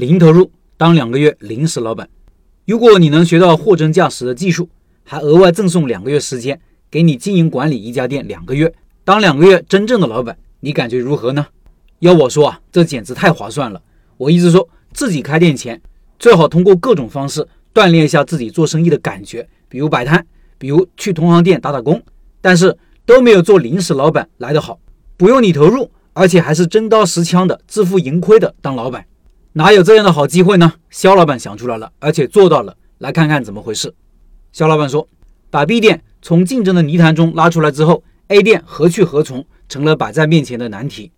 零投入当两个月临时老板。如果你能学到货真价实的技术，还额外赠送两个月时间给你经营管理一家店两个月，当两个月真正的老板，你感觉如何呢？要我说啊，这简直太划算了。我一直说自己开店前最好通过各种方式锻炼一下自己做生意的感觉，比如摆摊，比如去同行店打打工，但是都没有做临时老板来得好，不用你投入，而且还是真刀实枪的自负盈亏的当老板。哪有这样的好机会呢？肖老板想出来了，而且做到了。来看看怎么回事。肖老板说：“把 B 店从竞争的泥潭中拉出来之后，A 店何去何从成了摆在面前的难题。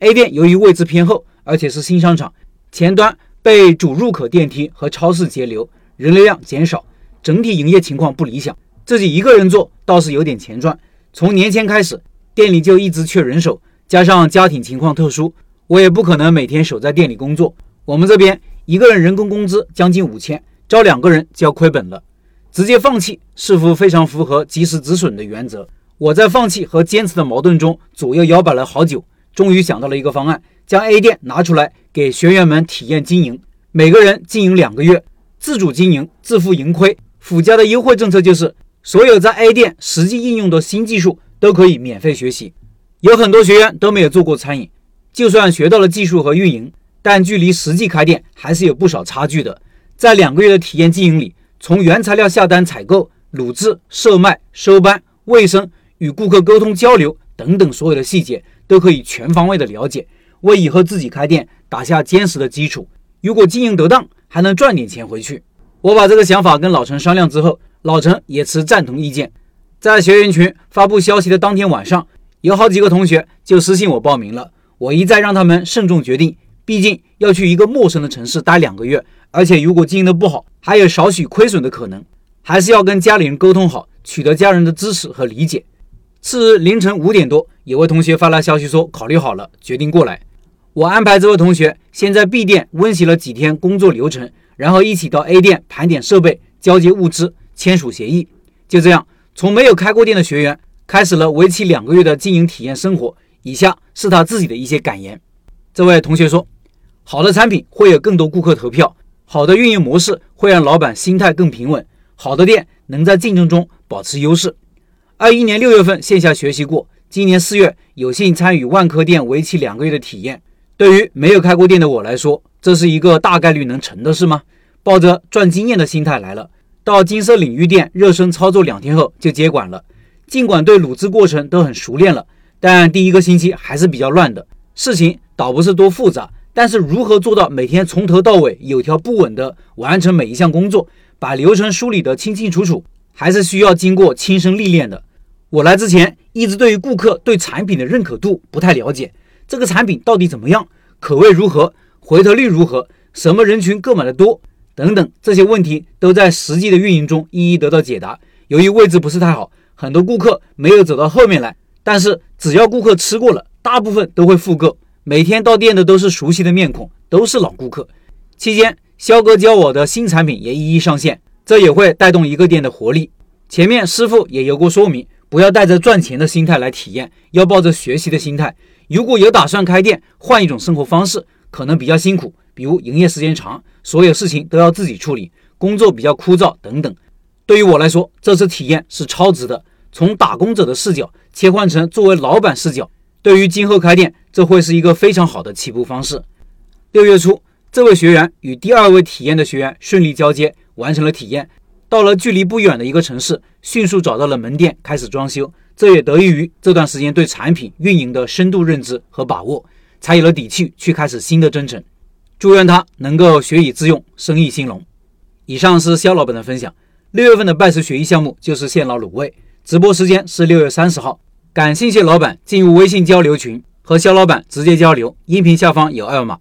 A 店由于位置偏后，而且是新商场，前端被主入口电梯和超市截流，人流量减少，整体营业情况不理想。自己一个人做倒是有点钱赚。从年前开始，店里就一直缺人手，加上家庭情况特殊，我也不可能每天守在店里工作。”我们这边一个人人工工资将近五千，招两个人就要亏本了，直接放弃似乎非常符合及时止损的原则。我在放弃和坚持的矛盾中左右摇摆了好久，终于想到了一个方案，将 A 店拿出来给学员们体验经营，每个人经营两个月，自主经营，自负盈亏。附加的优惠政策就是，所有在 A 店实际应用的新技术都可以免费学习。有很多学员都没有做过餐饮，就算学到了技术和运营。但距离实际开店还是有不少差距的。在两个月的体验经营里，从原材料下单、采购、卤制、售卖、收班、卫生、与顾客沟通交流等等所有的细节，都可以全方位的了解，为以后自己开店打下坚实的基础。如果经营得当，还能赚点钱回去。我把这个想法跟老陈商量之后，老陈也持赞同意见。在学员群发布消息的当天晚上，有好几个同学就私信我报名了。我一再让他们慎重决定。毕竟要去一个陌生的城市待两个月，而且如果经营的不好，还有少许亏损的可能，还是要跟家里人沟通好，取得家人的支持和理解。次日凌晨五点多，有位同学发来消息说考虑好了，决定过来。我安排这位同学先在 B 店温习了几天工作流程，然后一起到 A 店盘点设备、交接物资、签署协议。就这样，从没有开过店的学员开始了为期两个月的经营体验生活。以下是他自己的一些感言。这位同学说。好的产品会有更多顾客投票，好的运营模式会让老板心态更平稳，好的店能在竞争中保持优势。二一年六月份线下学习过，今年四月有幸参与万科店为期两个月的体验。对于没有开过店的我来说，这是一个大概率能成的事吗？抱着赚经验的心态来了，到金色领域店热身操作两天后就接管了。尽管对卤制过程都很熟练了，但第一个星期还是比较乱的。事情倒不是多复杂。但是如何做到每天从头到尾有条不紊地完成每一项工作，把流程梳理得清清楚楚，还是需要经过亲身历练的。我来之前一直对于顾客对产品的认可度不太了解，这个产品到底怎么样，口味如何，回头率如何，什么人群购买的多等等这些问题都在实际的运营中一一得到解答。由于位置不是太好，很多顾客没有走到后面来，但是只要顾客吃过了，大部分都会复购。每天到店的都是熟悉的面孔，都是老顾客。期间，肖哥教我的新产品也一一上线，这也会带动一个店的活力。前面师傅也有过说明，不要带着赚钱的心态来体验，要抱着学习的心态。如果有打算开店，换一种生活方式，可能比较辛苦，比如营业时间长，所有事情都要自己处理，工作比较枯燥等等。对于我来说，这次体验是超值的。从打工者的视角切换成作为老板视角。对于今后开店，这会是一个非常好的起步方式。六月初，这位学员与第二位体验的学员顺利交接，完成了体验。到了距离不远的一个城市，迅速找到了门店，开始装修。这也得益于这段时间对产品运营的深度认知和把握，才有了底气去开始新的征程。祝愿他能够学以致用，生意兴隆。以上是肖老板的分享。六月份的拜师学艺项目就是现捞卤味，直播时间是六月三十号。感兴趣老板进入微信交流群，和肖老板直接交流。音频下方有二维码。